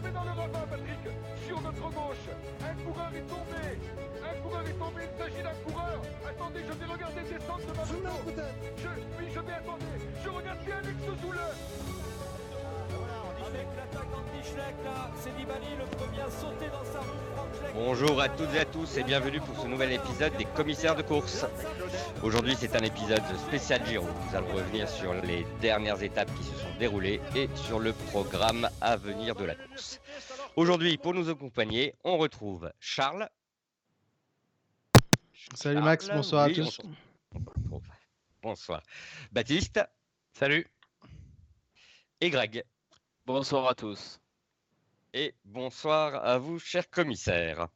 tombé dans le ravin, Patrick. Sur notre gauche Un coureur est tombé. Un coureur est tombé, il s'agit d'un coureur. Attendez, je vais regarder descendre de ma moto. je, Oui, je vais attendre. Je regarde bien Alex avec là, c'est Nibali le premier à sauter dans sa roue. Bonjour à toutes et à tous et bienvenue pour ce nouvel épisode des commissaires de course. Aujourd'hui c'est un épisode spécial Giro. Nous allons revenir sur les dernières étapes qui déroulées et sur le programme à venir de la course. Aujourd'hui pour nous accompagner on retrouve Charles. Salut Max, bonsoir oui, à tous. Bonsoir. Bonsoir. Baptiste Salut. et Greg. Bonsoir à tous. Et bonsoir à vous, chers commissaires.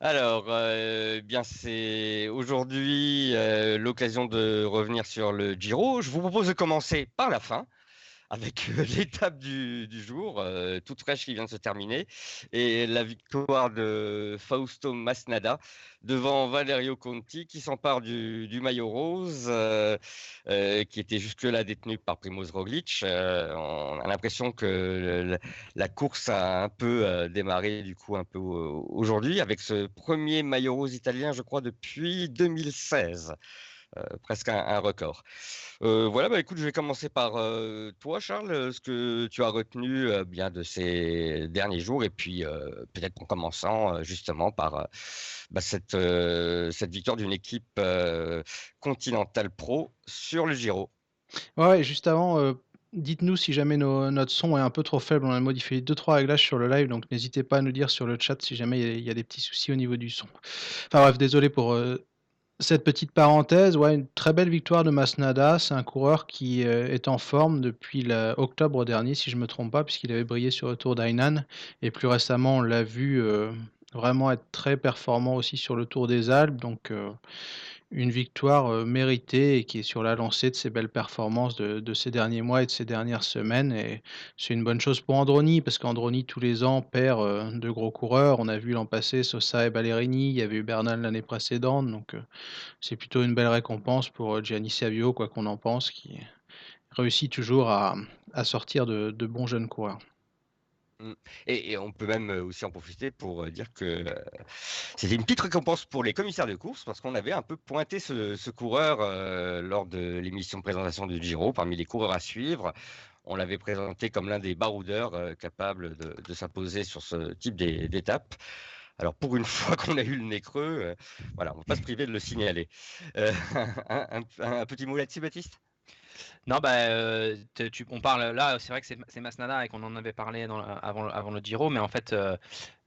Alors, euh, bien c'est aujourd'hui euh, l'occasion de revenir sur le Giro. Je vous propose de commencer par la fin, avec euh, l'étape du, jour, euh, toute fraîche qui vient de se terminer, et la victoire de Fausto Masnada devant Valerio Conti, qui s'empare du, maillot rose, euh, qui était jusque-là détenu par Primoz Roglic. On a l'impression que la course a un peu démarré du coup un peu aujourd'hui avec ce premier maillot rose italien, je crois, depuis 2016. Euh, presque un, record. Euh, voilà, bah écoute, je vais commencer par euh, toi, Charles, ce que tu as retenu bien de ces derniers jours, et puis peut-être en commençant justement par bah, cette, cette victoire d'une équipe continentale pro sur le Giro. Ouais, juste avant, dites-nous si jamais nos- notre son est un peu trop faible. On a modifié 2-3 réglages sur le live, donc n'hésitez pas à nous dire sur le chat si jamais il y a- des petits soucis au niveau du son. Enfin bref, désolé pour cette petite parenthèse. Ouais, une très belle victoire de Masnada. C'est un coureur qui euh, est en forme depuis octobre dernier, si je me trompe pas, puisqu'il avait brillé sur le Tour d'Ainan. Et plus récemment, on l'a vu euh, vraiment être très performant aussi sur le Tour des Alpes. Donc. euh, une victoire méritée et qui est sur la lancée de ces belles performances de, ces derniers mois et de ces dernières semaines. Et c'est une bonne chose pour Androni, parce qu'Androni, tous les ans, perd de gros coureurs. On a vu l'an passé Sosa et Ballerini, il y avait eu Bernal l'année précédente. Donc c'est plutôt une belle récompense pour Gianni Savio, quoi qu'on en pense, qui réussit toujours à, sortir de bons jeunes coureurs. Et, et on peut même euh, aussi en profiter pour euh, dire que euh, c'était une petite récompense pour les commissaires de course parce qu'on avait un peu pointé ce, coureur lors de l'émission de présentation du Giro parmi les coureurs à suivre. On l'avait présenté comme l'un des baroudeurs euh, capables de, s'imposer sur ce type d'é- d'étape. Alors pour une fois qu'on a eu le nez creux, voilà, on va pas se priver de le signaler. Un petit mot là-dessus, Baptiste? Non, bah, euh, te- tu, on parle là, c'est vrai que c'est Masnada et qu'on en avait parlé dans, avant, avant le Giro, mais en fait, euh,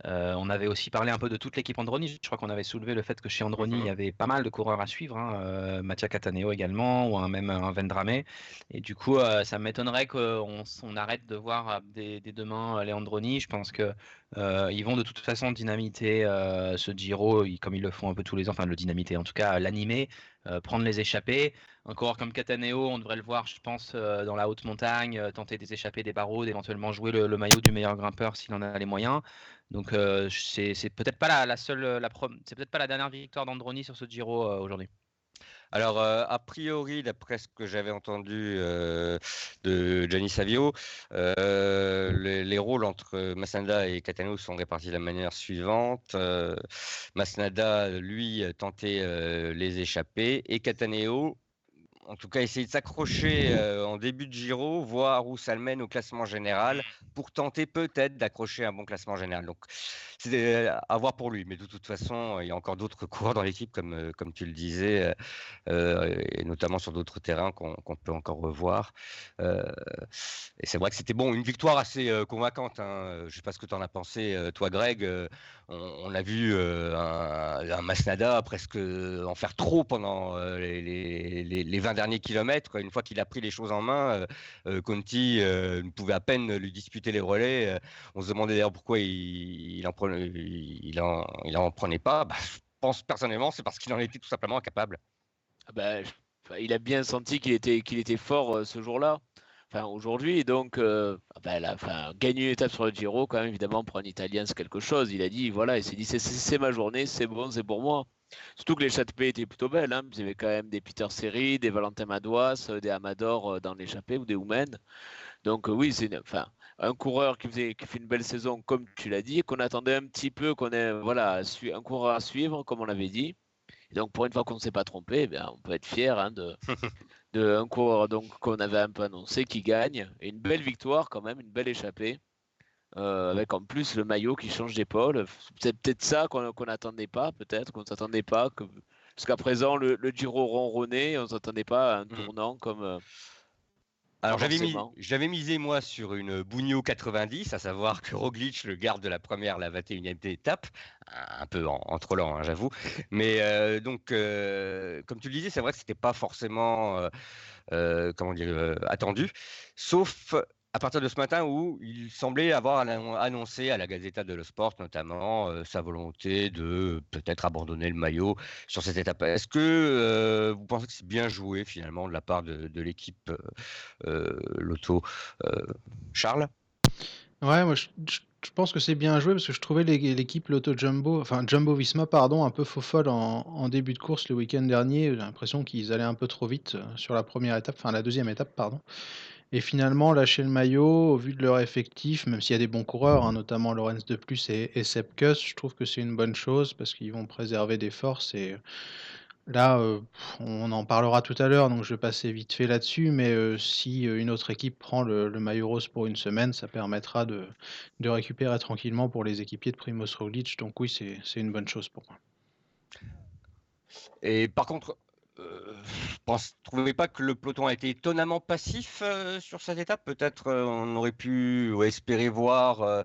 euh, on avait aussi parlé un peu de toute l'équipe Androni. Je crois qu'on avait soulevé le fait que chez Androni, il y avait pas mal de coureurs à suivre, hein, Mattia Cataneo également, ou un, même un Vendrame. Et du coup, ça m'étonnerait qu'on on arrête de voir des, des demain les Androni. Je pense que ils vont de toute façon dynamiter ce Giro, comme ils le font un peu tous les ans, enfin le dynamiter, en tout cas l'animer, prendre les échappées. Un coureur comme Cataneo, on devrait le voir, je pense, euh, dans la haute montagne, euh, tenter des échappées, des barreaux, éventuellement jouer le, maillot du meilleur grimpeur s'il en a les moyens. Donc c'est peut-être pas la, dernière victoire d'Androni sur ce Giro euh, aujourd'hui. Alors, a priori, d'après ce que j'avais entendu de Gianni Savio, les, les rôles entre Masnada et Catano sont répartis de la manière suivante. Masnada, lui, tentait les échappées et Cataneo, en tout cas essayer de s'accrocher euh, en début de Giro, voir où ça le mène au classement général, pour tenter peut-être d'accrocher un bon classement général. Donc c'est euh, à voir pour lui, mais de toute façon, euh, il y a encore d'autres coureurs dans l'équipe, comme, comme tu le disais, et notamment sur d'autres terrains qu'on peut encore revoir. Et c'est vrai que c'était bon, une victoire assez convaincante. Hein. Je ne sais pas ce que tu en as pensé, toi Greg. On, a vu un, Masnada presque en faire trop pendant les, les, les 20 dernier kilomètre. Quoi. Une fois qu'il a pris les choses en main, euh, euh, Conti euh, pouvait à peine lui disputer les relais. Euh, on se demandait d'ailleurs pourquoi il, il, en prenait, pas. Bah, je pense personnellement, c'est parce qu'il en était tout simplement incapable. Ah bah, il a bien senti qu'il était, fort ce jour-là. Aujourd'hui. Donc, ah bah, gagner une étape sur le Giro, quand même, évidemment, pour un Italien, c'est quelque chose. Il a dit, voilà, il s'est dit, c'est ma journée, c'est bon, c'est pour moi. Surtout que l'échappée était plutôt belle. Hein. Il y avait quand même des Peter Seri, des Valentin Madouas, euh, des Amador euh, dans l'échappée ou des Oumen. Donc oui, c'est enfin un coureur qui, faisait, qui fait une belle saison, comme tu l'as dit, qu'on attendait un petit peu, qu'on est voilà, un coureur à suivre, comme on l'avait dit. donc pour une fois qu'on ne s'est pas trompé, eh on peut être fier hein, de, de un coureur donc qu'on avait un peu annoncé qui gagne. Et une belle victoire quand même, une belle échappée. Euh, avec en plus le maillot qui change d'épaule. C'est peut-être ça qu'on n'attendait pas, peut-être qu'on ne s'attendait pas. Que... Jusqu'à présent, le, le Giro ronronné, on ne s'attendait pas à un mmh. tournant comme, euh, alors j'avais, misé moi sur une Bugno 90, à savoir que Roglic, le garde de la première, la 21e étape, un peu en, trollant, hein, j'avoue. Mais euh, donc, euh, comme tu le disais, c'est vrai que c'était pas forcément, euh, comment dire, attendu, sauf à partir de ce matin où il semblait avoir annoncé à la Gazeta dello Sport notamment euh, sa volonté de peut-être abandonner le maillot sur cette étape. Est-ce que euh, vous pensez que c'est bien joué finalement de la part de, l'équipe euh, Lotto Charles? Ouais, moi je, pense que c'est bien joué parce que je trouvais l'équipe Lotto Jumbo, enfin Jumbo Visma, pardon, un peu faux folle en, en début de course le week-end dernier. J'ai l'impression qu'ils allaient un peu trop vite sur la première étape, enfin la deuxième étape, pardon. Et finalement, lâcher le maillot, au vu de leur effectif, même s'il y a des bons coureurs, hein, notamment Lorenz de Plus et, et Kuss, je trouve que c'est une bonne chose parce qu'ils vont préserver des forces. Et là, euh, on en parlera tout à l'heure, donc je vais passer vite fait là-dessus. Mais euh, si euh, une autre équipe prend le, maillot rose pour une semaine, ça permettra de, de récupérer tranquillement pour les équipiers de Primoz Roglic. Donc oui, c'est une bonne chose pour moi. Et par contre, ne trouvez pas que le peloton a été étonnamment passif euh, sur cette étape? Peut-être euh, on aurait pu espérer voir, euh,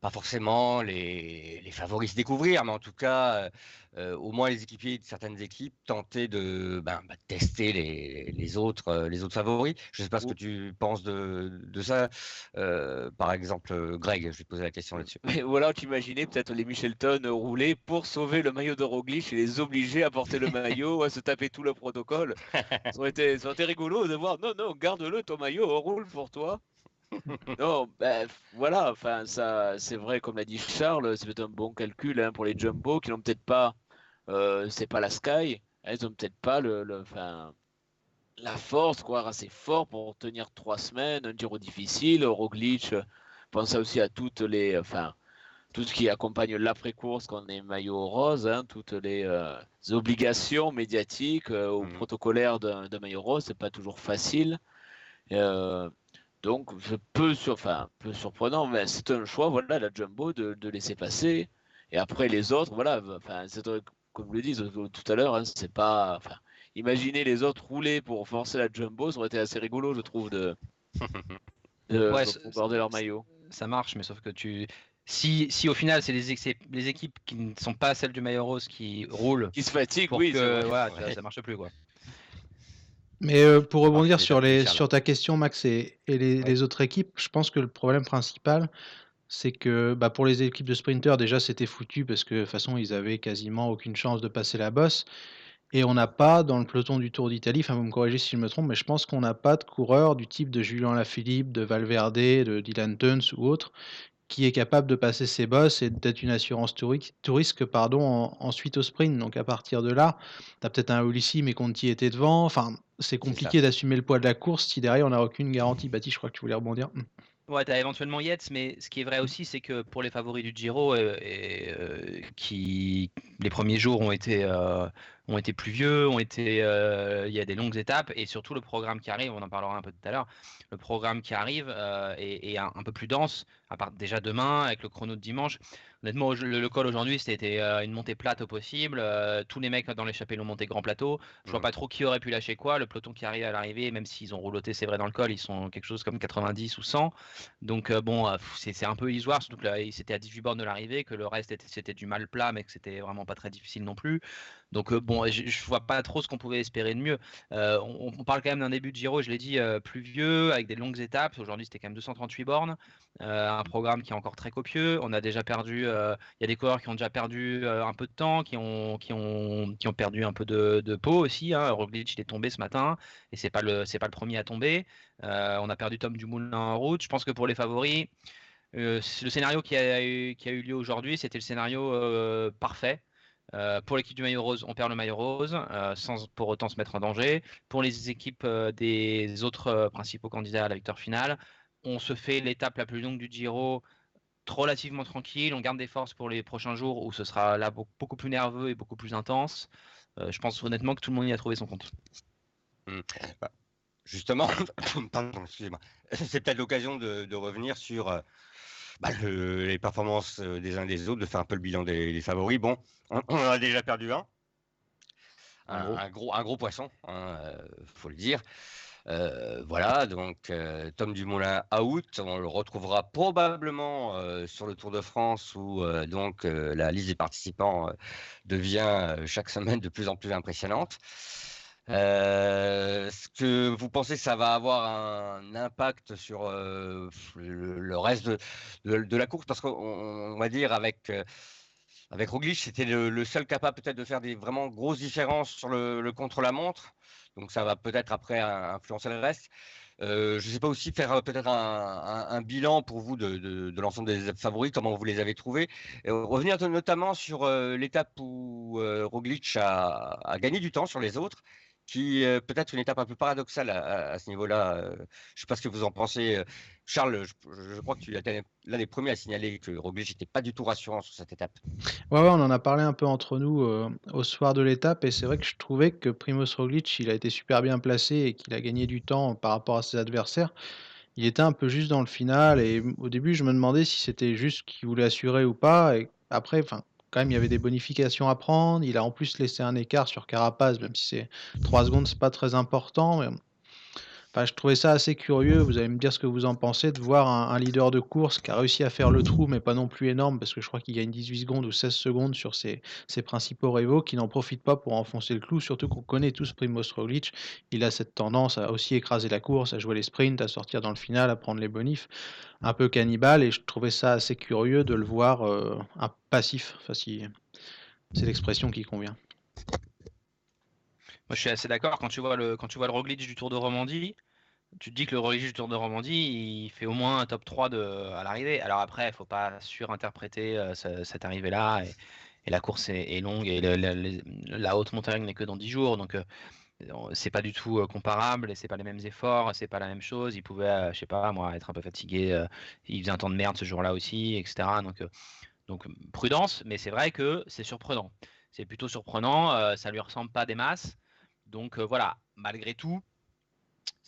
pas forcément les, les, favoris se découvrir, mais en tout cas euh, au moins les équipiers de certaines équipes tenter de ben, bah, tester les, les autres, euh, les autres favoris. Je ne sais pas ce que tu penses de, de ça. Euh, par exemple, Greg, je vais te poser la question là-dessus. Ou alors tu imaginais peut-être les Michelton rouler pour sauver le maillot de Roglic et les obliger à porter le maillot, à se taper tout le protocole. ça, aurait été, ça aurait été rigolo de voir, non, non, garde-le ton maillot, on roule pour toi. non, ben, voilà, enfin, ça, c'est vrai, comme l'a dit Charles, c'est un bon calcul hein, pour les jumbo qui n'ont peut-être pas euh, c'est pas la Sky, elles ont peut-être pas le, la force, quoi, assez fort pour tenir trois semaines, un Giro difficile. Roglic, pense aussi à toutes les, enfin, tout ce qui accompagne l'après-course quand on est maillot rose, hein, toutes les euh, obligations médiatiques euh, ou mmh. protocolaires d'un maillot rose, c'est pas toujours facile. Donc, peu, sur, enfin, peu surprenant, mais c'est un choix, voilà, la Jumbo de, de, laisser passer. Et après les autres, voilà, enfin, comme le disent tout à l'heure, hein, c'est pas. Enfin, imaginer les autres rouler pour forcer la jumbo, ça aurait été assez rigolo, je trouve, de, de garder leur maillot. Ça marche, mais sauf que tu. Si, si au final c'est les, les, équipes qui ne sont pas celles du maillot rose qui roulent, qui se fatiguent, oui, que, ça marche plus quoi. Mais euh, pour rebondir sur, les, sur ta question, Max, et, et les, les, autres équipes, je pense que le problème principal, c'est que bah, pour les équipes de sprinters, déjà, c'était foutu parce que de toute façon, ils avaient quasiment aucune chance de passer la bosse. Et on n'a pas, dans le peloton du Tour d'Italie, enfin vous me corrigez si je me trompe, mais je pense qu'on n'a pas de coureur du type de Julien Lafilippe, de Valverde, de Dylan Tuns ou autre, qui est capable de passer ses bosses et d'être une assurance touriste pardon, ensuite au sprint. Donc à partir de là, tu as peut-être un Ulissi, mais Conti était devant. Enfin, c'est compliqué d'assumer le poids de la course si derrière on n'a aucune garantie. Baptiste, je crois que tu voulais rebondir. Ouais, tu as éventuellement Yates, mais ce qui est vrai aussi, c'est que pour les favoris du Giro, euh, euh, qui les premiers jours ont été, euh, ont été pluvieux, ont été, il y a des longues étapes, et surtout le programme qui arrive, on en parlera un peu tout à l'heure, le programme qui arrive est, un, peu plus dense, à part déjà demain avec le chrono de dimanche. Honnêtement, le, col aujourd'hui, c'était euh, une montée plate au possible. Euh, tous les mecs dans l'échappée l'ont monté grand plateau. Je vois pas trop qui aurait pu lâcher quoi. Le peloton qui arrive à l'arrivée, même s'ils ont rouloté, c'est vrai, dans le col, ils sont quelque chose comme 90 ou 100. Donc, euh, bon, c'est un peu illusoire, surtout que c'était à 18 bornes de l'arrivée, que le reste c'était du mal plat, mais que c'était vraiment pas très difficile non plus. Donc bon, je, ne vois pas trop ce qu'on pouvait espérer de mieux. On, parle quand même d'un début de Giro, je l'ai dit, pluvieux, avec des longues étapes. Aujourd'hui, c'était quand même 238 bornes, un programme qui est encore très copieux. On a déjà perdu euh, il y a des coureurs qui ont déjà perdu euh, un peu de temps, qui ont, qui ont, qui ont perdu un peu de, peau aussi. Hein. Roglic est tombé ce matin et c'est pas le c'est pas le premier à tomber. Euh, on a perdu Tom Dumoulin en route. Je pense que pour les favoris, le scénario qui a, eu, qui a eu lieu aujourd'hui, c'était le scénario parfait. pour l'équipe du maillot rose, on perd le maillot rose sans pour autant se mettre en danger. Pour les équipes des autres principaux candidats à la victoire finale, on se fait l'étape la plus longue du Giro relativement tranquille, on garde des forces pour les prochains jours où ce sera là beaucoup plus nerveux et beaucoup plus intense. Euh, je pense honnêtement que tout le monde y a trouvé son compte. Mmh. Bah, justement, excusez-moi, c'est peut-être l'occasion de, revenir sur euh, bah, les performances euh, des uns des autres, de faire un peu le bilan des, favoris. Bon, on, en a déjà perdu un. Un, gros. un gros, poisson, il hein, faut le dire. Euh, voilà, donc euh, Tom Dumoulin out. On le retrouvera probablement euh, sur le Tour de France où donc la liste des participants devient chaque semaine de plus en plus impressionnante. Est-ce que vous pensez que ça va avoir un impact sur le, reste de, la course? Parce qu'on va dire avec avec Roglic, c'était le, seul capable peut-être de faire des vraiment grosses différences sur le contre-la-montre. Donc ça va peut-être après influencer le reste. Euh, je ne sais pas aussi faire euh, peut-être un, bilan pour vous de, l'ensemble des favoris, comment vous les avez trouvés. revenir notamment sur euh, l'étape où Roglic a, a, gagné du temps sur les autres qui est peut-être une étape un peu paradoxale à, ce niveau-là. Euh, je ne sais pas ce que vous en pensez. Euh, Charles, je, crois que tu es l'un des premiers à signaler que Roglic n'était pas du tout rassurant sur cette étape. Ouais, ouais, on en a parlé un peu entre nous euh, au soir de l'étape et c'est vrai que je trouvais que Primoz Roglic, il a été super bien placé et qu'il a gagné du temps par rapport à ses adversaires. Il était un peu juste dans le final et au début, je me demandais si c'était juste qu'il voulait assurer ou pas. Et après, enfin, quand même, il y avait des bonifications à prendre. Il a en plus laissé un écart sur Carapaz, même si c'est 3 secondes, c'est pas très important. Je trouvais ça assez curieux. Vous allez me dire ce que vous en pensez de voir un, leader de course qui a réussi à faire le trou, mais pas non plus énorme, parce que je crois qu'il gagne 18 secondes ou 16 secondes sur ses, principaux rivaux, qui n'en profitent pas pour enfoncer le clou. Surtout qu'on connaît tous Primoz Roglic. Il a cette tendance à aussi écraser la course, à jouer les sprints, à sortir dans le final, à prendre les bonifs. Un peu cannibale, et je trouvais ça assez curieux de le voir euh, un passif. Enfin, si c'est l'expression qui convient. Moi, je suis assez d'accord. Quand tu vois le quand tu vois le Roglic du Tour de Romandie, tu te dis que le Roglic du Tour de Romandie, il fait au moins un top 3 de, à l'arrivée. Alors après, il faut pas surinterpréter euh, cette arrivée-là. Et, la course est, longue et la haute montagne n'est que dans 10 jours. Donc, euh, c'est pas du tout euh, comparable c'est pas les mêmes efforts, c'est pas la même chose. Il pouvait, je sais pas, moi, être un peu fatigué. il faisait un temps de merde ce jour-là aussi, etc. Donc, donc prudence, mais c'est vrai que c'est surprenant. C'est plutôt surprenant. ça lui ressemble pas des masses. Donc voilà, malgré tout,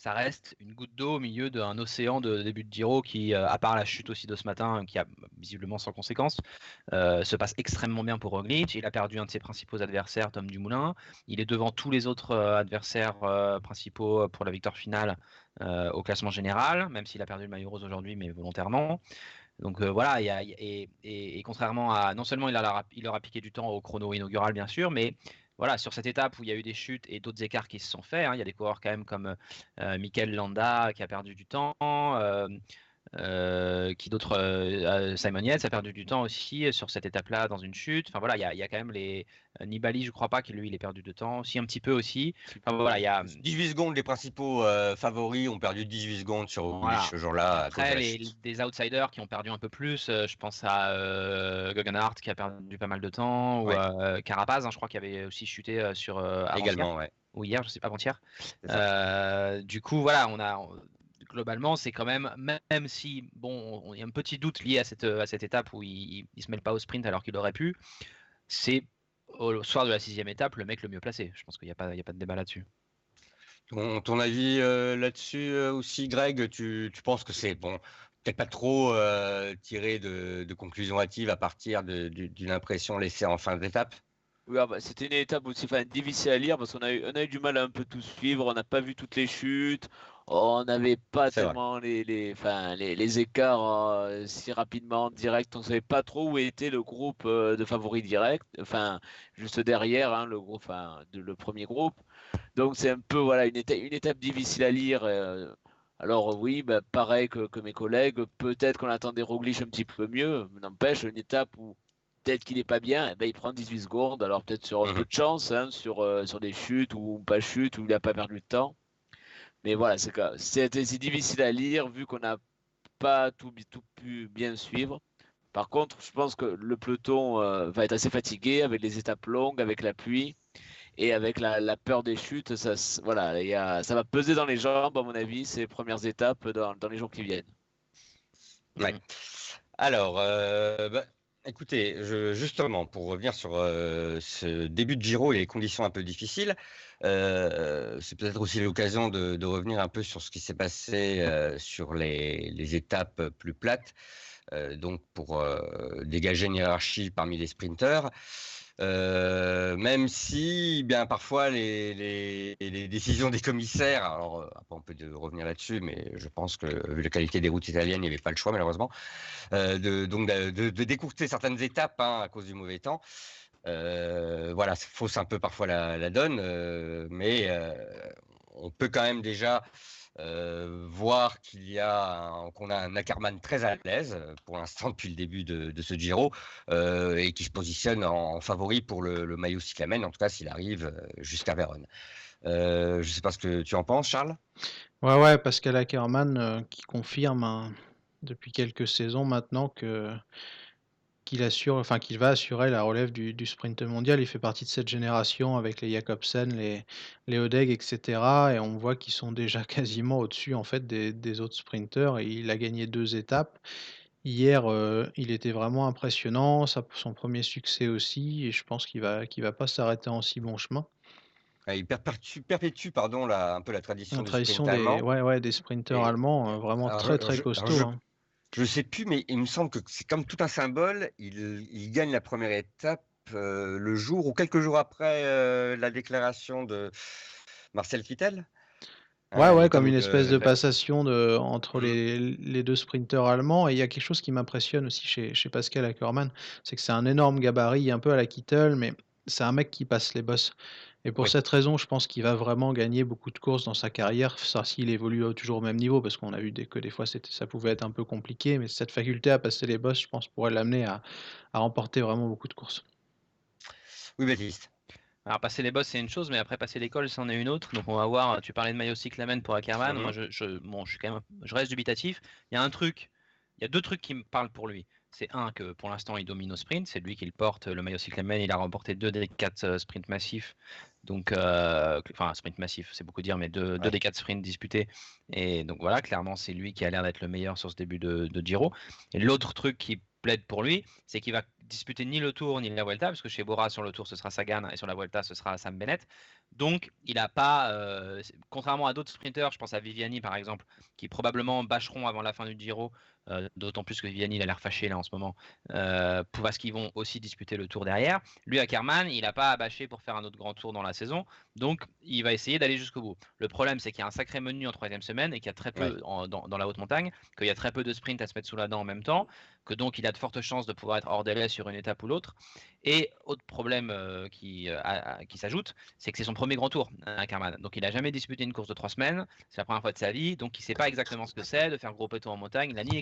ça reste une goutte d'eau au milieu d'un océan de début de Giro qui, euh, à part la chute aussi de ce matin, qui a visiblement sans conséquence, euh, se passe extrêmement bien pour Roglic. Il a perdu un de ses principaux adversaires, Tom Dumoulin. Il est devant tous les autres euh, adversaires principaux pour la victoire finale au classement général, même s'il a perdu le maillot rose aujourd'hui, mais volontairement. Donc voilà, et, contrairement à, non seulement il, a, il aura piqué du temps au chrono inaugural, bien sûr, mais voilà, sur cette étape où il y a eu des chutes et d'autres écarts qui se sont faits, hein, il y a des coureurs quand même comme euh, Michael Landa qui a perdu du temps, euh, euh, qui d'autres, Simon Yates a perdu du temps aussi sur cette étape-là dans une chute. Enfin voilà, il y, a, quand même les Nibali, je crois pas qu'il lui il ait perdu de temps, aussi un petit peu aussi. Enfin voilà, il y a 18 secondes. Les principaux favoris ont perdu 18 secondes sur ce jour-là. Après, les, des outsiders qui ont perdu un peu plus, je pense à euh, qui a perdu pas mal de temps, ou Carapaz, hein, je crois qu'il avait aussi chuté sur également, ouais. ou hier, je sais pas avant-hier. du coup, voilà, on a globalement, c'est quand même, même si, bon, il y a un petit doute lié à cette, à cette étape où il ne se mêle pas au sprint alors qu'il aurait pu, c'est au soir de la sixième étape le mec le mieux placé. Je pense qu'il n'y a, pas, a pas de débat là-dessus. Ton, avis euh, là-dessus euh, aussi, Greg, tu, tu penses que c'est bon, peut-être pas trop euh, tiré de, de conclusions hâtives à partir d'une impression laissée en fin d'étape? Oui, ah bah, c'était une étape aussi enfin, difficile à lire parce qu'on a, eu, on a eu du mal à un peu tout suivre, on n'a pas vu toutes les chutes, on n'avait pas tellement les, les, les, les, écarts euh, si rapidement direct. On ne savait pas trop où était le groupe euh, de favoris direct, enfin juste derrière hein, le groupe, enfin le premier groupe. Donc c'est un peu voilà une étape, une étape difficile à lire. Euh, alors oui, bah, pareil que, que, mes collègues, peut-être qu'on attendait Roglic un petit peu mieux. N'empêche une étape où peut-être qu'il n'est pas bien, eh ben, il prend 18 secondes. Alors peut-être sur un peu de chance, hein, sur, sur des chutes ou pas chutes où il n'a pas perdu de temps. Mais voilà, c'est difficile à lire vu qu'on n'a pas tout, tout, pu bien suivre. Par contre, je pense que le peloton euh, va être assez fatigué avec les étapes longues, avec la pluie et avec la, peur des chutes. Ça, voilà, ça va peser dans les jambes, à mon avis, ces premières étapes dans, dans les jours qui viennent. Ouais. Alors, euh, bah, écoutez, justement, pour revenir sur euh, ce début de Giro et les conditions un peu difficiles, euh, c'est peut-être aussi l'occasion de, de revenir un peu sur ce qui s'est passé euh, sur les, les étapes plus plates, euh, donc pour euh, dégager une hiérarchie parmi les sprinteurs. Euh, même si, eh bien, parfois les, les, les décisions des commissaires, alors euh, après on peut revenir là-dessus, mais je pense que vu la qualité des routes italiennes, il n'y avait pas le choix malheureusement, euh, de, donc de, de, de décourter certaines étapes hein, à cause du mauvais temps. Euh, voilà, fausse un peu parfois la, donne, euh, mais euh, on peut quand même déjà voir qu'il y a qu'on a un Ackermann très à l'aise pour l'instant depuis le début de, ce Giro et qui se positionne en, favori pour le, le maillot cyclamen, en tout cas s'il arrive jusqu'à Vérone. Je ne sais pas ce que tu en penses, Charles. Ouais, ouais, Pascal Ackermann euh, qui confirme hein, depuis quelques saisons maintenant que qu'il assure, enfin qu'il va assurer la relève du, du sprint mondial. Il fait partie de cette génération avec les Jacobsen, les, les Odeg, etc. Et on voit qu'ils sont déjà quasiment au-dessus en fait des, des autres sprinteurs. Et il a gagné deux étapes. Hier, euh, il était vraiment impressionnant, sa- son premier succès aussi, et je pense qu'il va, qu'il va pas s'arrêter en si bon chemin. Euh, Il perpétue, perpétue, pardon, la, un peu la tradition La tradition des, allemand. ouais, ouais, des sprinters Et- allemands, euh, vraiment alors, très très costauds. je- hein. Je sais plus, mais il me semble que c'est comme tout un symbole. Il, il gagne la première étape euh, le jour ou quelques jours après euh, la déclaration de Marcel Kittel. Ouais, ouais, il comme une espèce de passation de, entre Mm. les, les deux sprinteurs allemands. Et il y a quelque chose qui m'impressionne aussi chez, chez Pascal Ackermann, c'est que c'est un énorme gabarit, un peu à la Kittel, mais c'est un mec qui passe les bosses. Et pour Oui. cette raison, je pense qu'il va vraiment gagner beaucoup de courses dans sa carrière, ça s'il évolue au- toujours au même niveau, parce qu'on a vu que des fois ça pouvait être un peu compliqué, mais cette faculté à passer les bosses, je pense, pourrait l'amener à, à remporter vraiment beaucoup de courses. Oui, Baptiste. Alors passer les boss c'est une chose, mais après passer l'école c'en est une autre. Donc on va voir. Tu parlais de maillot cyclamen pour Ackermann. Mhm. Moi je, je, bon, je suis quand même, je reste dubitatif. Il y a un truc, il y a deux trucs qui me parlent pour lui. C'est un que pour l'instant il domine au sprint, c'est lui qui le porte. Le maillot cyclamen, il a remporté deux des quatre euh, sprints massifs. Donc, euh, enfin sprint massif, c'est beaucoup dire, mais deux, des quatre sprints disputés. Et donc voilà, clairement c'est lui qui a l'air d'être le meilleur sur ce début de, de Giro. Et l'autre truc qui plaide pour lui, c'est qu'il va disputer ni le Tour ni la Vuelta, parce que chez Bora sur le Tour ce sera Sagan et sur la Vuelta ce sera Sam Bennett. Donc il n'a pas, euh, contrairement à d'autres sprinteurs, je pense à Viviani par exemple, qui probablement bâcheront avant la fin du Giro, euh, d'autant plus que Viviani il a l'air fâché là en ce moment, euh, parce qu'ils vont aussi disputer le Tour derrière. Lui Ackermann, il n'a pas à bâcher pour faire un autre grand tour dans la saison, donc il va essayer d'aller jusqu'au bout. Le problème c'est qu'il y a un sacré menu en troisième semaine et qu'il y a très peu Ouais. en- dans, dans la haute montagne, qu'il y a très peu de sprints à se mettre sous la dent en même temps, que donc il a de fortes chances de pouvoir être hors délai sur une étape ou l'autre. Et autre problème euh, qui, euh, qui s'ajoute, c'est que c'est son premier grand tour, Ackermann. Donc il n'a jamais disputé une course de trois semaines, c'est la première fois de sa vie, donc il ne sait pas exactement ce que c'est de faire gros peloton en montagne, il n'a ni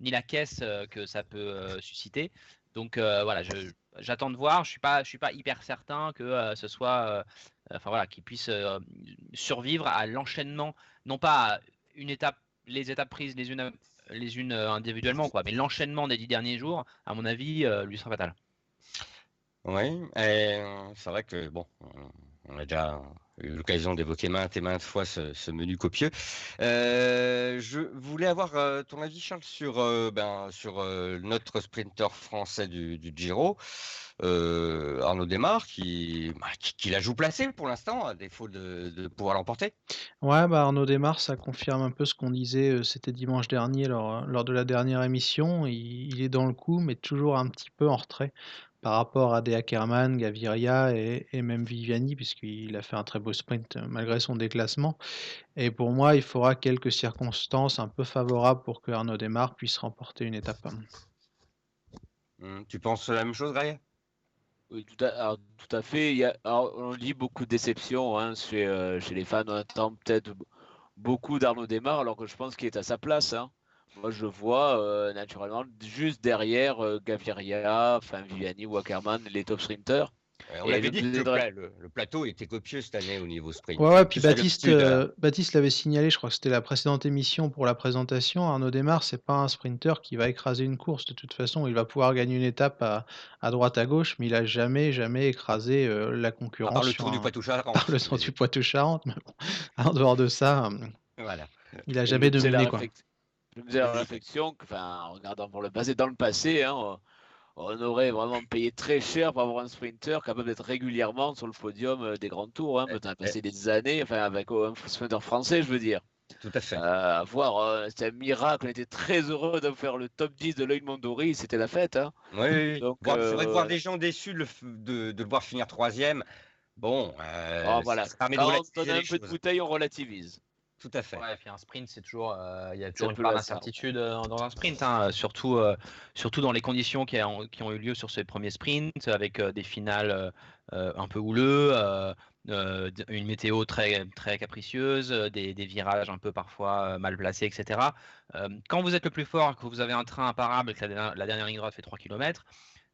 ni la caisse euh, que ça peut euh, susciter. Donc euh, voilà, j'attends de voir, je suis, pas- je suis pas hyper certain que ce soit, enfin voilà, qu'il puisse euh, survivre à l'enchaînement, non pas une étape, les étapes prises les unes, les unes individuellement, quoi, mais l'enchaînement des dix derniers jours, à mon avis, lui sera fatal. Oui, c'est vrai que bon, on a déjà l'occasion d'évoquer maintes et maintes fois ce, menu copieux. Euh, je voulais avoir euh, ton avis, Charles, sur, euh, ben, notre sprinter français du, Giro, Arnaud Desmar, qui, bah, qui, la joue placée pour l'instant, à défaut de, pouvoir l'emporter. Ouais, bah Arnaud Desmar, ça confirme un peu ce qu'on disait, c'était dimanche dernier lors, de la dernière émission. Il est dans le coup, mais toujours un petit peu en retrait par rapport à des Ackermann, Gaviria et, et même Viviani, puisqu'il a fait un très beau sprint euh, malgré son déclassement. Et pour moi, il faudra quelques circonstances un peu favorables pour que Arnaud Desmar puisse remporter une étape. Hum, Tu penses la même chose, Greg Oui, tout à, alors, tout à fait. Il y a, alors, on lit beaucoup de déceptions hein, chez, euh, chez les fans. On attend peut-être beaucoup d'Arnaud Desmar, alors que je pense qu'il est à sa place. hein. Moi, je vois euh, naturellement juste derrière euh, Gaviria, enfin Viviani ou Ackermann, les top sprinters. Euh, On Et avait dit que le, pla- le- le plateau était copieux cette année au niveau sprint. Ouais, ouais, puis Baptiste, euh, Baptiste l'avait signalé, je crois que c'était la précédente émission pour la présentation. Arnaud Desmar, c'est pas un sprinter qui va écraser une course. De toute façon, il va pouvoir gagner une étape à, à droite, à gauche, mais il a jamais, jamais écrasé euh, la concurrence. part le tour du Poitou-Charentes. par le tour du Poitou-Charentes. mais bon, en dehors de ça, Voilà. il a jamais dominé, quoi. Je me faisais la réflexion, enfin, en regardant pour le passé, dans le passé, hein, on aurait vraiment payé très cher pour avoir un sprinter capable d'être régulièrement sur le podium euh, des grands tours. Hein. On a passé des années, enfin, avec un sprinter français, je veux dire. Tout à fait. Euh, voir, euh, c'était un miracle. On était très heureux de faire le top 10 de l'œil Mondori. C'était la fête. Hein. Oui, Donc, c'est vrai de voir des gens déçus de, de, le voir finir troisième. Bon, oh, voilà. Quand on a un peu de bouteille, on relativise. Tout à fait. Ouais, et puis un sprint, c'est toujours, euh, il y a toujours une part d'incertitude euh, dans un sprint, hein, surtout, euh, surtout dans les conditions qui, ont, qui ont eu lieu sur ces premiers sprints, avec des finales un peu houleux, une météo très, très capricieuse, des, des, virages un peu parfois mal placés, etc. quand vous êtes le plus fort, que vous avez un train imparable et que la, la dernière ligne droite fait 3 km,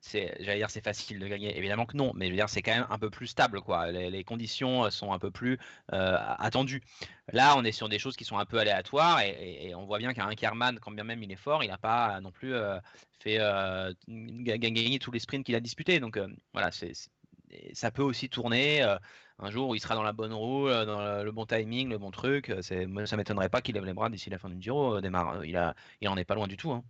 j'allais dire, c'est facile de gagner. Évidemment que non, mais je veux dire, c'est quand même un peu plus stable, quoi. Les, conditions euh, sont un peu plus euh, attendues. Là, on est sur des choses qui sont un peu aléatoires et, on voit bien qu'un Kerman, quand bien même il est fort, il n'a pas non plus euh, fait gagner tous les sprints qu'il a disputés. Donc voilà, c'est, ça peut aussi tourner. un jour où il sera dans la bonne roue, dans le, bon timing, le bon truc, c'est, ça m'étonnerait pas qu'il lève les bras d'ici la fin du Giro. Démarre, il, a, il en est pas loin du tout. Hein.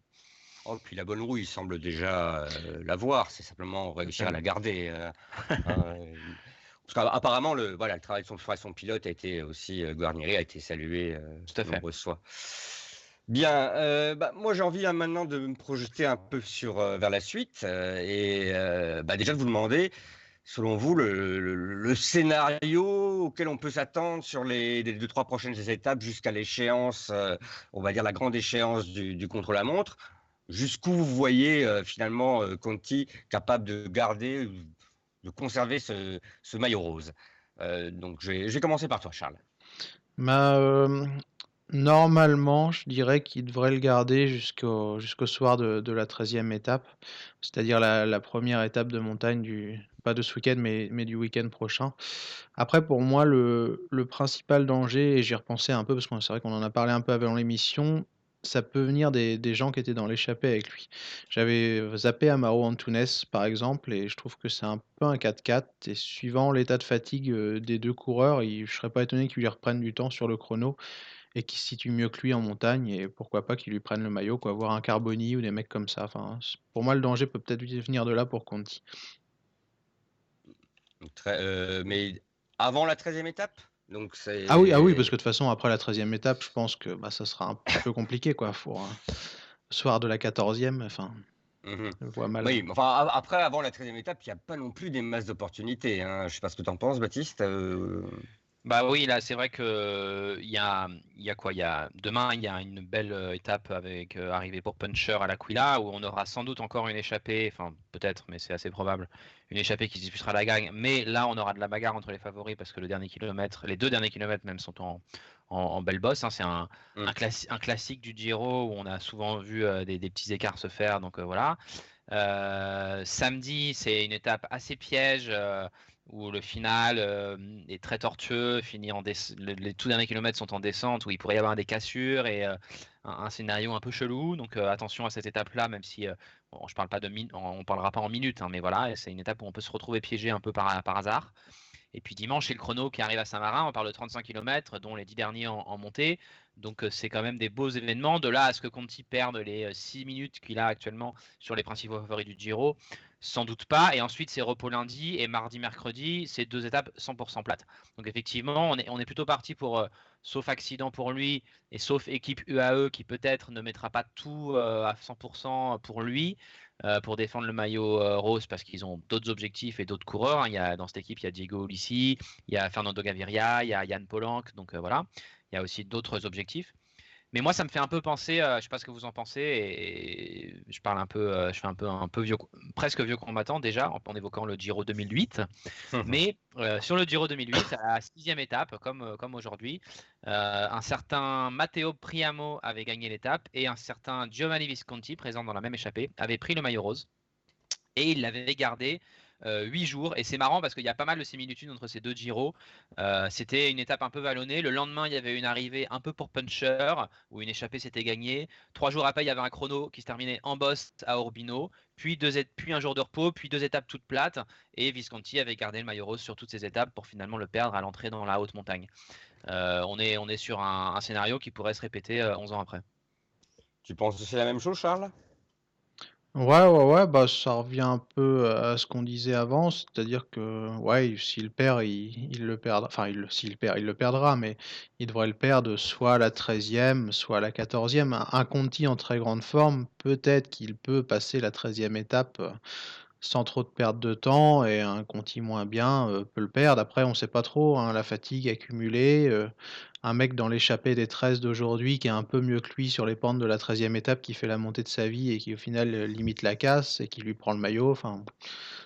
Oh, puis la bonne roue, il semble déjà euh, l'avoir. C'est simplement réussir à la garder. Euh, hein, euh, parce qu'apparemment, le, voilà, le travail de son, son pilote a été aussi, euh, a été salué Tout à fait. fois. Bien, bah, moi j'ai envie hein, maintenant de me projeter un peu sur, vers la suite et bah, déjà de vous demander, selon vous, le, scénario auquel on peut s'attendre sur les, deux, trois prochaines étapes jusqu'à l'échéance, on va dire la grande échéance du, du contre-la-montre jusqu'où vous voyez euh, finalement euh, Conti capable de garder, de conserver ce, maillot rose? Euh, donc je vais, commencer par toi, Charles. Bah, normalement, je dirais qu'il devrait le garder jusqu'au soir de, la 13e étape, c'est-à-dire la, première étape de montagne du pas de ce week-end, mais, mais du week-end prochain. Après, pour moi, le, le principal danger, et j'y repensais un peu parce que c'est vrai qu'on en a parlé un peu avant l'émission, ça peut venir des, gens qui étaient dans l'échappée avec lui. J'avais zappé Amaro Antunes, par exemple, et je trouve que c'est un peu un 4-4. Et suivant l'état de fatigue euh, des deux coureurs, je ne serais pas étonné qu'ils lui reprennent du temps sur le chrono et qu'ils se situent mieux que lui en montagne. Et pourquoi pas qu'ils lui prennent le maillot, quoi, voir un Carboni ou des mecs comme ça. Enfin, pour moi, le danger peut peut-être venir de là pour Conti. Euh, mais avant la 13e étape? Ah oui, ah oui, parce que de toute façon, après la 13e étape, je pense que bah, ça sera un peu compliqué, quoi. Pour, le soir de la 14e, enfin. Mmh oui, enfin, après, avant la 13e étape, il n'y a pas non plus des masses d'opportunités. Hein. Je ne sais pas ce que tu en penses, Baptiste. Euh, bah oui, là, c'est vrai que il y a, y a quoi? Y a demain, il y a une belle euh, étape avec euh, arrivée pour Puncher à l'Aquila où on aura sans doute encore une échappée, enfin peut-être, mais c'est assez probable, une échappée qui disputera la gagne. Mais là, on aura de la bagarre entre les favoris parce que le dernier kilomètre, les deux derniers kilomètres même sont en, en, belle bosse. Hein. C'est un, mm. un, classique du Giro où on a souvent vu euh, des, petits écarts se faire. Donc voilà. samedi, c'est une étape assez piège où le final euh, est très tortueux, finit en les tout derniers kilomètres sont en descente, où il pourrait y avoir des cassures et euh, un, scénario un peu chelou. Donc euh, attention à cette étape-là, même si je parle pas de on parlera pas en minutes, hein, mais voilà, c'est une étape où on peut se retrouver piégé un peu par, hasard. Et puis dimanche, c'est le chrono qui arrive à Saint-Marin. On parle de 35 km, dont les 10 derniers en, montée. Donc c'est quand même des beaux événements. De là à ce que Conti perde les 6 minutes qu'il a actuellement sur les principaux favoris du Giro, sans doute pas. Et ensuite, c'est repos lundi et mardi, mercredi, c'est deux étapes 100% plates. Donc effectivement, on est, plutôt parti pour, euh, sauf accident pour lui et sauf équipe UAE qui peut-être ne mettra pas tout euh, à 100% pour lui, euh, pour défendre le maillot rose parce qu'ils ont d'autres objectifs et d'autres coureurs. Il y a, dans cette équipe, il y a Diego Ulissi, il y a Fernando Gaviria, il y a Yann Polanc. Donc voilà, il y a aussi d'autres objectifs. Mais moi, ça me fait un peu penser, euh, je sais pas ce que vous en pensez, et je parle un peu, euh, je fais un peu un peu vieux, presque vieux combattant déjà, en, évoquant le Giro 2008. Mais euh, sur le Giro 2008, à la sixième étape, comme, comme aujourd'hui, un certain Matteo Priamo avait gagné l'étape et un certain Giovanni Visconti, présent dans la même échappée, avait pris le maillot rose et il l'avait gardé 8 euh, jours. Et c'est marrant parce qu'il y a pas mal de similitudes entre ces deux Giro. Euh, c'était une étape un peu vallonnée. Le lendemain, il y avait une arrivée un peu pour puncher, où une échappée s'était gagnée. Trois jours après, il y avait un chrono qui se terminait en boss à Urbino. Puis, deux, puis un jour de repos, puis deux étapes toutes plates. Et Visconti avait gardé le maillot rose sur toutes ces étapes pour finalement le perdre à l'entrée dans la haute montagne. Euh, on, est, on est sur un, scénario qui pourrait se répéter 11 ans après. Tu penses que c'est la même chose, Charles? Ouais, ouais, ouais, bah ça revient un peu à ce qu'on disait avant, c'est-à-dire que ouais, s'il perd, il, il le perdra. Enfin, il, s'il perd, il le perdra, mais il devrait le perdre soit à la 13e, soit à la 14e. Un, un Conti en très grande forme, peut-être qu'il peut passer la 13e étape euh, sans trop de perte de temps, et un Conti moins bien euh, peut le perdre. Après, on sait pas trop, hein, la fatigue accumulée. euh, un mec dans l'échappée des 13 d'aujourd'hui qui est un peu mieux que lui sur les pentes de la 13e étape, qui fait la montée de sa vie et qui au final euh, limite la casse et qui lui prend le maillot. Enfin,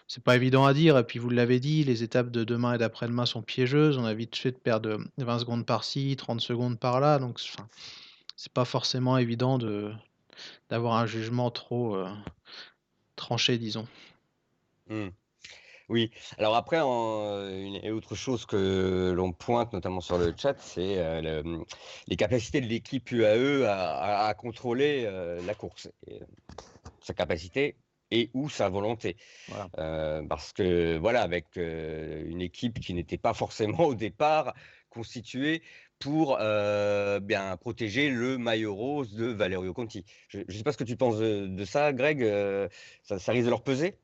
c'est pas évident à dire. Et puis vous l'avez dit, les étapes de demain et d'après-demain sont piégeuses. On a vite fait de perdre 20 secondes par-ci, 30 secondes par-là. Donc, enfin, c'est pas forcément évident de d'avoir un jugement trop tranché, disons. Hmm. Oui, alors après, en- une autre chose que l'on pointe notamment sur le chat, c'est euh, le- les capacités de l'équipe UAE à, à- à contrôler euh, la course. Et, euh, sa capacité et ou sa volonté. Voilà. Euh, parce que voilà, avec une équipe qui n'était pas forcément au départ constituée pour euh, bien protéger le maillot rose de Valerio Conti. Je ne sais pas ce que tu penses de, de ça, Greg. euh, ça, ça risque de leur peser?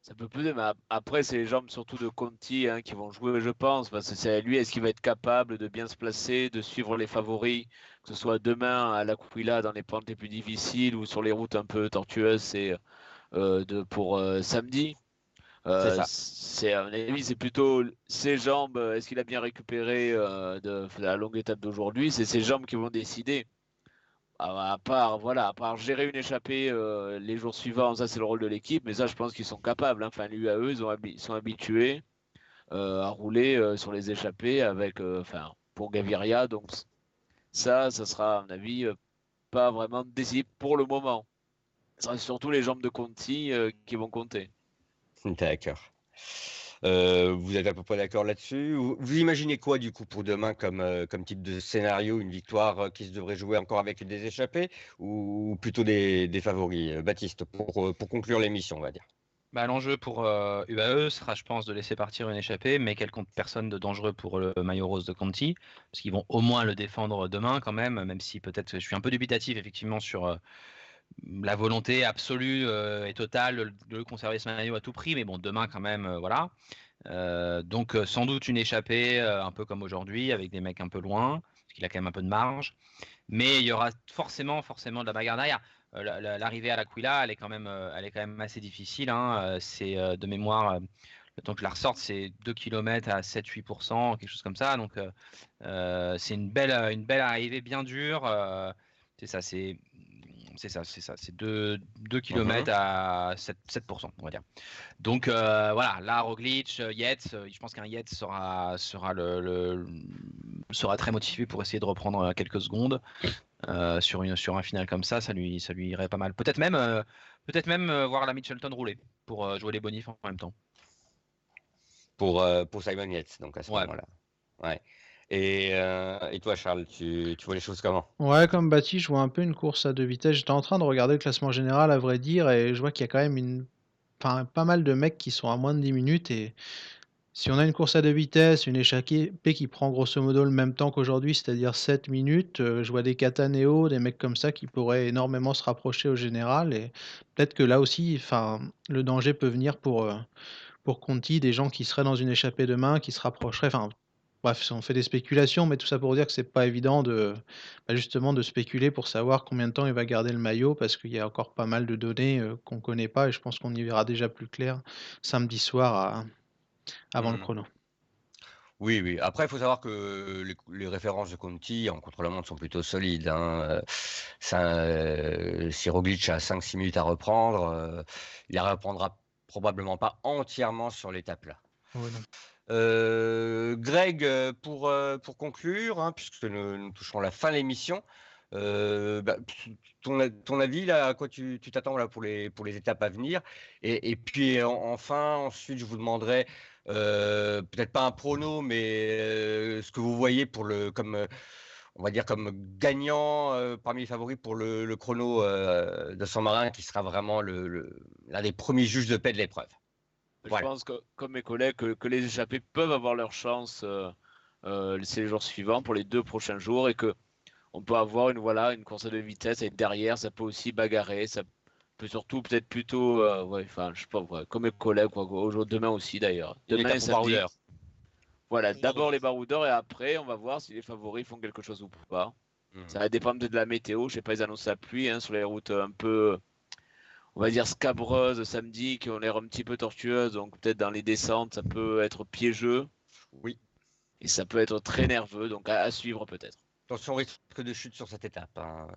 Ça peut peser, mais ap- après, c'est les jambes surtout de Conti hein, qui vont jouer, je pense. Parce que c'est à lui, est-ce qu'il va être capable de bien se placer, de suivre les favoris, que ce soit demain à l'Aquila dans les pentes les plus difficiles ou sur les routes un peu tortueuses, c'est euh, de, pour euh, samedi? Euh, c'est à mon avis, c'est plutôt ses jambes. Est-ce qu'il a bien récupéré de, de la longue étape d'aujourd'hui? C'est ses jambes qui vont décider. À, à part, voilà, à part gérer une échappée euh, les jours suivants, ça c'est le rôle de l'équipe, mais ça je pense qu'ils sont capables. hein. Enfin, l'UAE, ils, sont habitués euh, à rouler euh, sur les échappées avec, enfin, pour Gaviria, donc ça, ça sera à mon avis pas vraiment décisif pour le moment. Ce sera surtout les jambes de Conti qui vont compter. D'accord. Euh, vous êtes à peu près d'accord là-dessus? Vous, imaginez quoi du coup pour demain comme, euh, type de scénario? Une victoire euh, qui se devrait jouer encore avec des échappés ou plutôt des, favoris? Baptiste, pour, conclure l'émission, on va dire? Bah, L'enjeu pour UAE sera, je pense, de laisser partir une échappée, mais qu'elle compte personne de dangereux pour le maillot rose de Conti, parce qu'ils vont au moins le défendre demain quand même, même si peut-être je suis un peu dubitatif effectivement sur la volonté absolue euh, et totale de conserver ce maillot à tout prix, mais bon, demain quand même, euh, voilà. Euh, donc sans doute une échappée, un peu comme aujourd'hui, avec des mecs un peu loin, parce qu'il a quand même un peu de marge, mais il y aura forcément, forcément de la bagarre derrière. La- la- L'arrivée à l'Aquila, elle est quand même, elle est quand même assez difficile. hein. C'est de mémoire, le temps que je la ressorte, c'est 2 km à 7-8%, quelque chose comme ça. Donc c'est une belle, une belle arrivée bien dure. c'est ça, c'est c'est ça, c'est ça, c'est 2, 2 km à 7, 7%, on va dire. Donc euh, voilà, là Roglic, euh, Yates, euh, je pense qu'un Yates sera sera le, le- sera très motivé pour essayer de reprendre quelques secondes euh, sur une sur un final comme ça, ça lui ça lui irait pas mal. Peut-être même euh, peut-être même voir la Mitchelton rouler pour jouer les bonifs en même temps. Pour, pour Simon Yates, donc à ce Ouais. moment-là. Ouais. Et, euh, et toi, Charles, tu, tu vois les choses comment? Ouais, comme Baptiste, je vois un peu une course à deux vitesses. J'étais en train de regarder le classement général, à vrai dire, et je vois qu'il y a quand même une... enfin, pas mal de mecs qui sont à moins de 10 minutes. Et si on a une course à deux vitesses, une échappée qui prend grosso modo le même temps qu'aujourd'hui, c'est-à-dire 7 minutes, euh, je vois des Cataneo, des mecs comme ça qui pourraient énormément se rapprocher au général. Et peut-être que là aussi, enfin, le danger peut venir pour, euh, pour Conti, des gens qui seraient dans une échappée demain, qui se rapprocheraient. Enfin, bref, on fait des spéculations, mais tout ça pour dire que c'est pas évident de bah, justement de spéculer pour savoir combien de temps il va garder le maillot, parce qu'il y a encore pas mal de données euh, qu'on connaît pas, et je pense qu'on y verra déjà plus clair samedi soir à- avant le Mhm. chrono. Oui, oui. Après, il faut savoir que les, les références de Conti en contre-la-montre sont plutôt solides. Hein. Euh, Ça, euh, si Roglic a 5-6 minutes à reprendre, euh, il ne reprendra probablement pas entièrement sur l'étape là. Ouais, Greg, euh, pour, euh, pour conclure, hein, puisque nous, nous touchons la fin de l'émission, euh, bah, ton, ton avis, là, à quoi tu t'attends pour les, pour les étapes à venir? Et, et puis en- enfin, ensuite, je vous demanderai euh, peut-être pas un prono, mais euh, ce que vous voyez pour le, comme, euh, on va dire comme gagnant euh, parmi les favoris pour le, le chrono euh, de Saint-Marin, qui sera vraiment le, le- l'un des premiers juges de paix de l'épreuve. Je Voilà. pense que, comme mes collègues, que, que les échappés peuvent avoir leur chance euh, euh, ces jours suivants pour les deux prochains jours et que on peut avoir une voilà une course de vitesse et derrière ça peut aussi bagarrer, ça peut surtout peut-être plutôt euh, ouais, enfin je sais pas comme mes collègues quoi, aujourd'hui demain aussi d'ailleurs. Demain samedi. Voilà, d'abord les baroudeurs et après on va voir si les favoris font quelque chose ou pas. Hmm. Ça va dépendre de la météo, je sais pas ils annoncent la pluie hein, sur les routes un peu on va dire scabreuses samedi qui ont l'air un petit peu tortueuses donc peut-être dans les descentes ça peut être piégeux. Oui. Et ça peut être très nerveux donc à suivre peut-être. Attention risque de chute sur cette étape. Hein.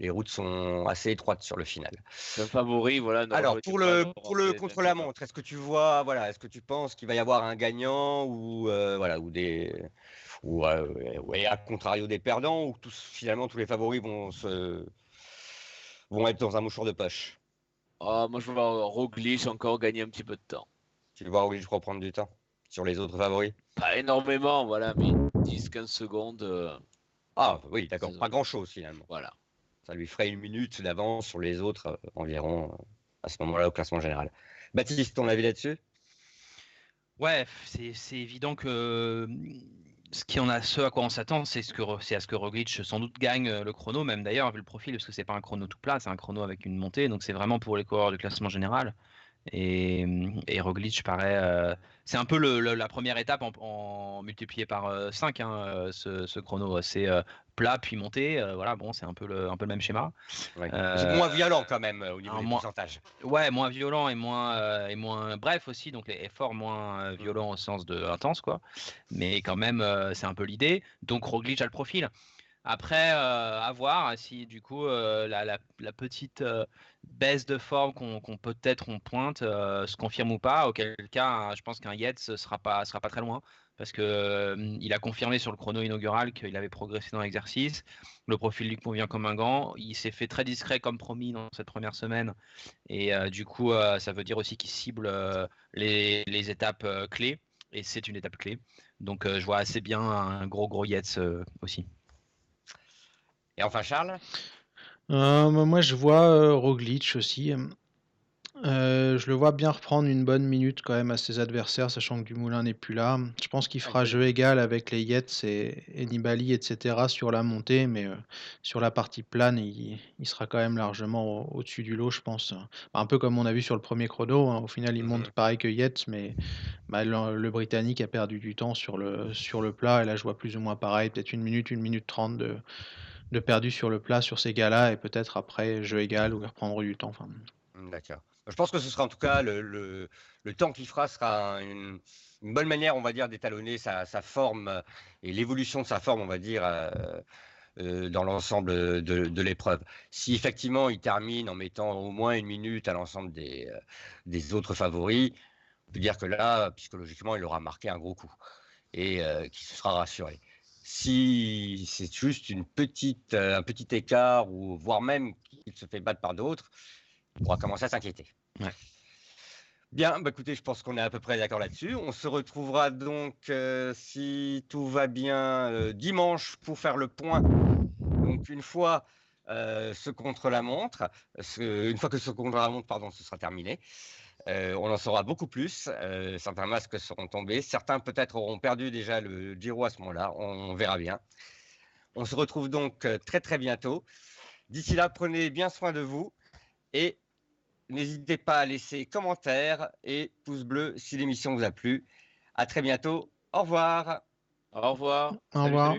Les routes sont assez étroites sur le final. Un favori, voilà. Alors pour le pour le contre la montre, est-ce que tu vois, voilà, est-ce que tu penses qu'il va y avoir un gagnant ou euh, voilà ou des ou euh, ouais, à contrario des perdants ou tous finalement tous les favoris vont se vont être dans un mouchoir de poche? Oh, moi je vois Roglic encore gagner un petit peu de temps. Tu vois Roglic reprendre du temps sur les autres favoris Pas énormément, voilà, mais 10-15 secondes. Euh, ah oui, d'accord. Pas grand-chose finalement. Voilà. Ça lui ferait une minute d'avance sur les autres euh, environ euh, à ce moment-là au classement général. Baptiste, ton avis là-dessus? Ouais, c'est évident que ce, qui a, ce à quoi on s'attend, c'est ce à ce que Roglic sans doute gagne euh, le chrono, même d'ailleurs, vu le profil, parce que c'est pas un chrono tout plat, c'est un chrono avec une montée, donc c'est vraiment pour les coureurs du classement général. Et, et Roglic paraît. Euh, c'est un peu la première étape en, multiplié par 5, euh, hein, euh, ce, chrono. C'est plat puis monté. voilà, bon, c'est un, peu le, un peu le même schéma. c'est moins violent quand même au niveau du pourcentage. Ouais, moins violent et moins, et moins bref aussi. Donc les efforts moins violents au sens de intense, quoi. Mais quand même, c'est un peu l'idée. Donc Roglic a le profil. Après, euh, à voir si du coup euh, la, petite euh, baisse de forme qu'on peut-être on pointe se confirme ou pas. Auquel cas, je pense qu'un Yates sera pas sera pas très loin parce que il a confirmé sur le chrono inaugural qu'il avait progressé dans l'exercice. Le profil lui convient comme un gant. Il s'est fait très discret comme promis dans cette première semaine et du coup, ça veut dire aussi qu'il cible les, les, étapes clés et c'est une étape clé. Donc, je vois assez bien un gros gros Yates aussi. Et enfin, Charles? Euh, Moi, je vois euh, Roglic aussi. Euh, je le vois bien reprendre une bonne minute quand même à ses adversaires, sachant que Dumoulin n'est plus là. Je pense qu'il fera jeu égal avec les Yates et, Nibali, etc. sur la montée, mais sur la partie plane, il, sera quand même largement au-dessus du lot, je pense. Un peu comme on a vu sur le premier chrono. Hein. Au final, il monte mhm. pareil que Yates, mais bah, le, Britannique a perdu du temps sur le, sur le plat. Et là, je vois plus ou moins pareil, peut-être une minute, une minute trente de, de perdu sur le plat sur ces gars-là et peut-être après jeu égal ou reprendre du temps. Enfin... Mmh, d'accord. Je pense que ce sera en tout cas le, le, temps qu'il fera sera une, bonne manière, on va dire, d'étalonner sa, sa, forme et l'évolution de sa forme, on va dire, euh, euh, dans l'ensemble de, de l'épreuve. Si effectivement il termine en mettant au moins une minute à l'ensemble des, euh, des autres favoris, on peut dire que là, psychologiquement, il aura marqué un gros coup et qu'il se sera rassuré. Si c'est juste une petite, euh, un petit écart, ou voire même qu'il se fait battre par d'autres, on pourra commencer à s'inquiéter. Bien, bah écoutez, je pense qu'on est à peu près d'accord là-dessus. On se retrouvera donc, euh, si tout va bien, euh, dimanche pour faire le point. Donc une fois ce contre la montre, une fois que ce contre la montre, pardon, ce sera terminé. Euh, on en saura beaucoup plus. Euh, certains masques seront tombés. Certains peut-être auront perdu déjà le Giro à ce moment-là. On, verra bien. On se retrouve donc euh, très très bientôt. D'ici là, prenez bien soin de vous et n'hésitez pas à laisser commentaires et pouces bleus si l'émission vous a plu. À très bientôt. Au revoir. Au revoir. Au revoir.